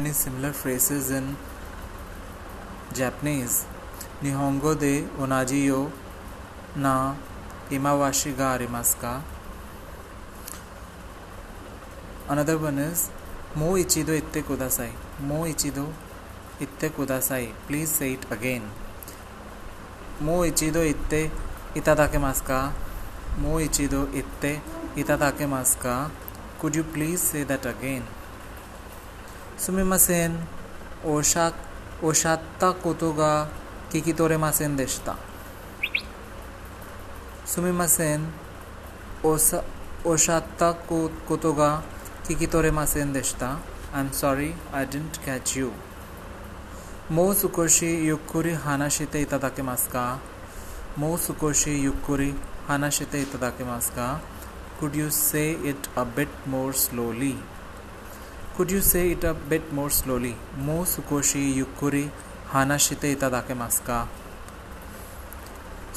many similar phrases in Japanese. Nihongo de onaji yo na imawashi ga arimasu ka? Another one is mo ichido itte kudasai. Mo ichido itte kudasai. Please say it again. Mo ichido itte itadakemasu ka? Mo ichido itte itadakemasu ka? Could you please say that again? すみませんおっしゃおっしゃったことが聞き取れませんでしたすみませんおさおっしゃったことが聞き取れませんでした I'm sorry, I didn't catch you もう少しゆっくり話していただけますかもう少しゆっくり話していただけますか Could you say it a bit more slowly? Could you say it a bit more slowly? Mo sukoshi yukuri hanashite itadakemasu ka?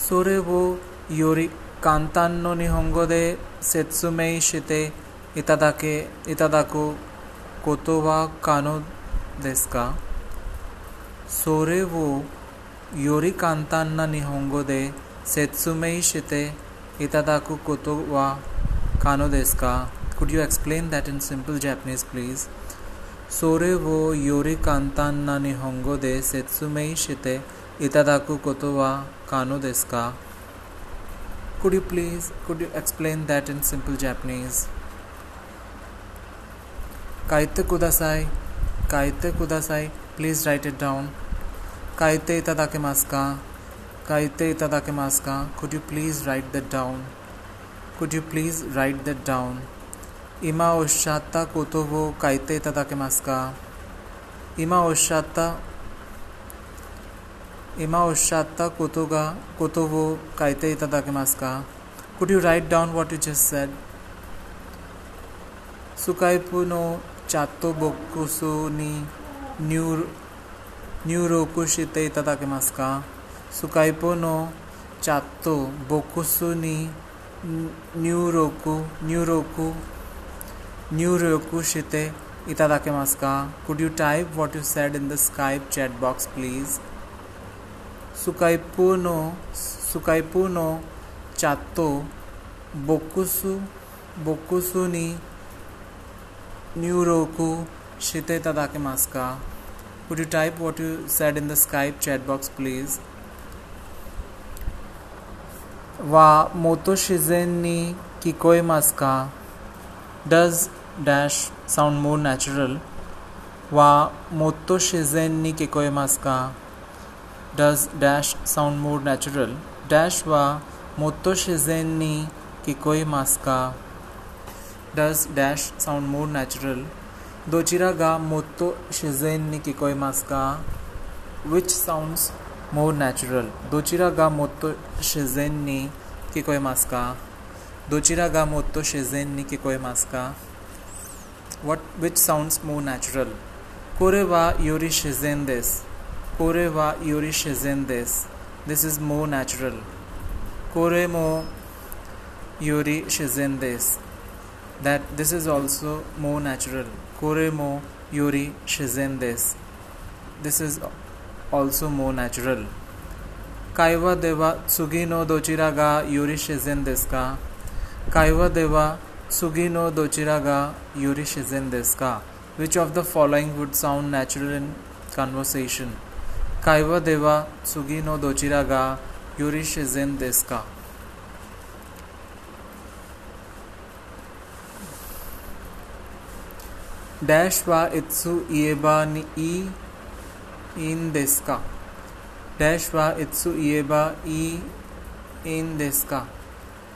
Sore wo yori kantan no nihongo de setsumei shite itadake itadaku koto wa kano desu ka? Sore wo yori kantan na nihongo de setsumei shite itadaku koto wa kano desu ka? Could you explain that in simple Japanese, please? Sore wo yori kantan na nihongo de setsumei shite itadaku koto wa kano desu ka? Could you please could you explain that in simple Japanese? Kaite kudasai. Kaite kudasai. Please write it down. Kaite itadakimasu ka? Kaite itadakimasu ka? Could you please write that down? Could you please write that down? 今おっしゃったことを書いていただけますか今おっしゃった今おっしゃったことがことを書いていただけますか Could you write down what you just said? スカイプのチャットボックスに入入力していただけますかスカイプのチャットボックスに入力入力 Nyuryokushite itadakimasu? Could you type what you said in the Skype chat box, please? Sukaipu no, Sukaipu no chatto bokusu bokusu ni nyuroku shite itadakimasu? Could you type what you said in the Skype chat box, please? Wa motoshizen ni kikoimasu ka? Does dash sound more natural वा मोतो शेजेन नी के कोय मास्का does dash sound more natural dash वा मोतो शेजेन नी के कोय मास्का does dash sound more natural दोचिरा गा मोतो शेजेन नी के कोय मास्का विच साउंड्स मोर नेचुरल दोचिरा गा मोतो शेजेन नी के कोय मास्का दोचिरा गा मोतो शेजेन नी के कोई मास्का। What which sounds more natural कोरे वा योरी शेजेन देस। कोरे वा योरी शेजेन देस। दिस इज़ मोर नैचुरल कोरे मो योरी शेजेन देस। That this is also more natural कोरे मो योरी शेजेन देस। This is also more natural कायवा देवा, सुगी नो दोचिरा गा योरी शेजेन देस का। Kaiwa Deva Sugino Dochiraga Yuri Shizen Deska. Which of the following would sound natural in conversation? Kaiwa Deva Sugino Dochiraga Yuri Shizen Deska. dash wa itsu ieba ni i in deska dash wa itsu ieba i in deska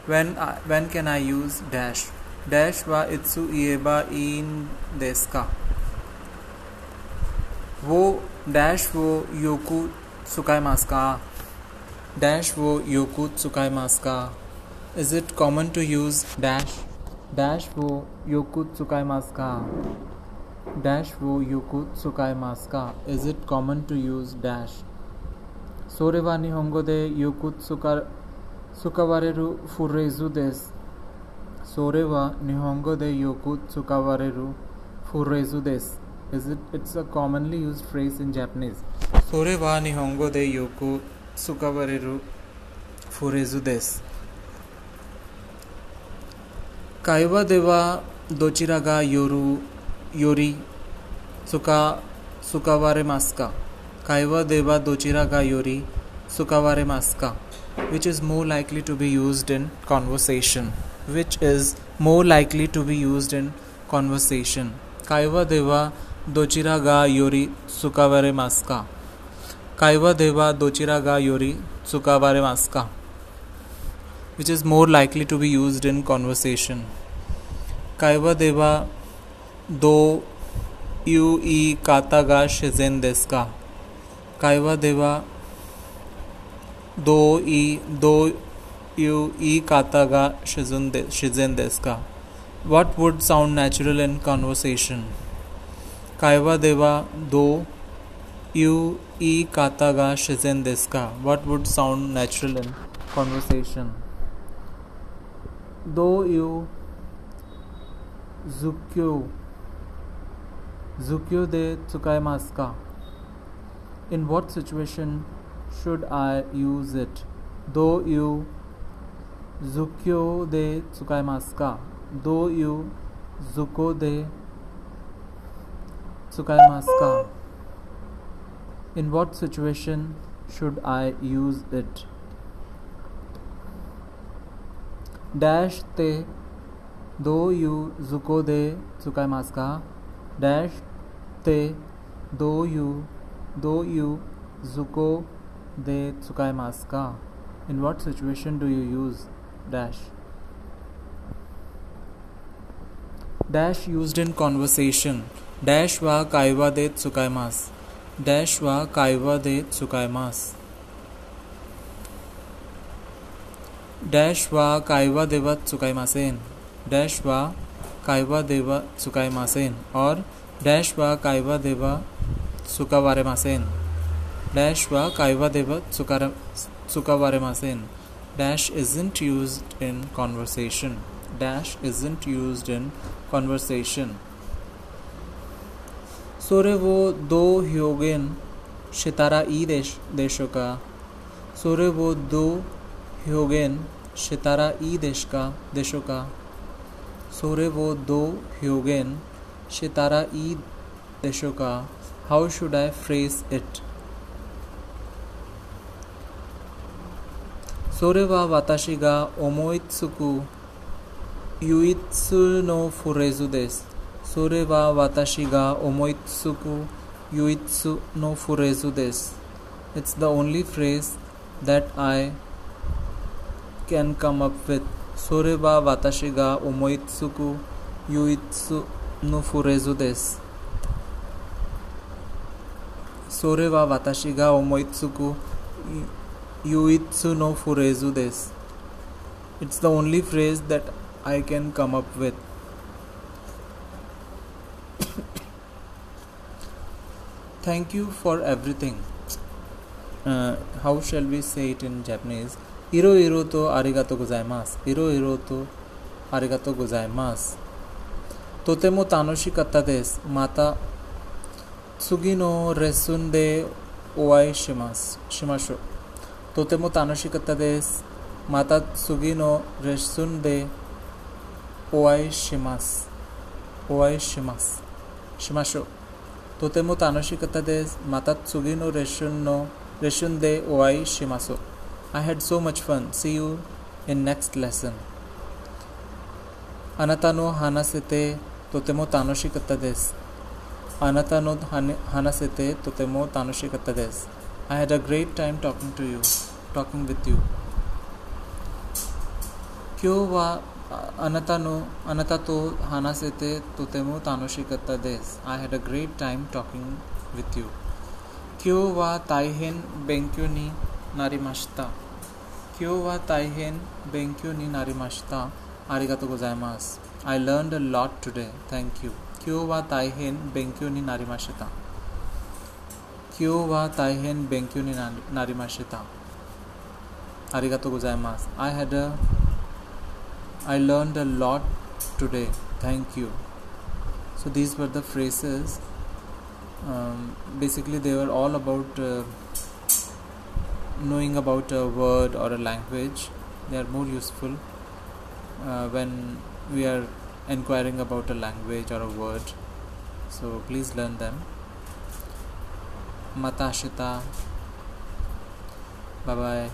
When, uh, when can I use dash? Dash wa itsu ieba in deska. वो dash वो योकू सुकाय मास्का dash वो योकू सुकाय मास्का is it common to use dash dash वो योकू सुकाय मास्का डैश वो योकू सुकाय मास्का is it common to use dash सोरेवानी होंगो दे योकू सुकार Sukawareru fureizu desu. Sore wa Nihongo de yoku tsukawareru fureizu desu. Is it, it's a commonly used phrase in Japanese. Sore wa Nihongo de yoku tsukawareru fureizu desu. Kaiwa de wa dochira ga yoru yori tsuka tsukawaremasu ka? Kaiwa de wa dochira ga yori sukaware ka. Which is more likely to be used in conversation. Which is more likely to be used in conversation. Kaiwa de wa dochira ga yori sukaware ka. Kaiwa de wa dochira ga yori sukaware ka. Which is more likely to be used in conversation. Kaiwa de wa do yu i kata ga shizen desu ka. दो ई, दो यू, ई काता का शिजन देस का। What would sound natural in conversation कायवा देवा, दो यू, ई काता गा शिजन देस का। What would sound natural in conversation दो यू, जुक्यू, जुक्यो दे चुकाय मास्का in what situation should I use it? Do yu zukyo de tsukaimasu ka? Do you zuko de tsukaimasu ka? In what situation should I use it? Dash te do you zuko de tsukaimasu ka? Dash te do you do yu zuko दे सुकाय मास्का in what situation do you use dash dash use in conversation dash वा कायवा देत सुकाय मास dash वा कायवा देत सुकाय मास dash वा कायवा देवत सुकाय मासेन डैश वा कायवा देवा सुकाय मासेन और डैश वा कायवा देवा सुकावारे मासेन डैश व कायवा देव सुकार सुकावार dash is it use in conversation dash is it use in conversation सोरे वो दो ह्योगेन शितारा ई देश देशों का सोरे वो दो ह्योगेन शितारा ई देश का देशों का सोरे वो दो ह्योगेन शितारा ई देशों का how should I phrase it それは私が思いつく唯一のフレーズです。それは私が思いつく唯一のフレーズです。It's the only phrase that I can come up with. それは私が思いつく唯一のフレーズです。それは私が思いつく唯一のフレーズです。Yuitsu no Furezu des. It's the only phrase that I can come up with. Thank you for everything. Uh, how shall we say it in Japanese? Iro iro to arigato gozaimasu. Iro iro to arigato gozaimasu. Totemo tanoshi katta desu. Mata tsugi no resun de oai shimasu. Shimashu. とても楽しかったです。また次のレッスンでお会いします。お会いします。しましょう。とても楽しかったです。また次のレッスンのレッスンでお会いします。I had so much fun. See you in next lesson. あなたの話せてとても楽しかったです。あなたの話せてとても楽しかったです。I had a great time talking to you, talking with you क्यों वा अनता no, अनता तो हाना से ते तो तुतेमु तानोशी करता देस। I had a great time talking with you क्यों वा ताइहेन बेंक्यो नी नारी माश्ता? क्यों वा ताइहेन बेंक्यो नी नारी माश्ता? आरिगातो गोजाइमास I learn a lot today thank you क्यों वा ताइहेन बेंक्यो नी नारी माश्ता? क्यों वा ताइहेन बेंक्यो नी नारी माश्ता? Arigato gozaimasu. I had a I learned a lot today. Thank you. So these were the phrases. Um, basically, they were all about uh, knowing about a word or a language. They are more useful uh, when we are inquiring about a language or a word. So please learn them. Matashita. Bye bye.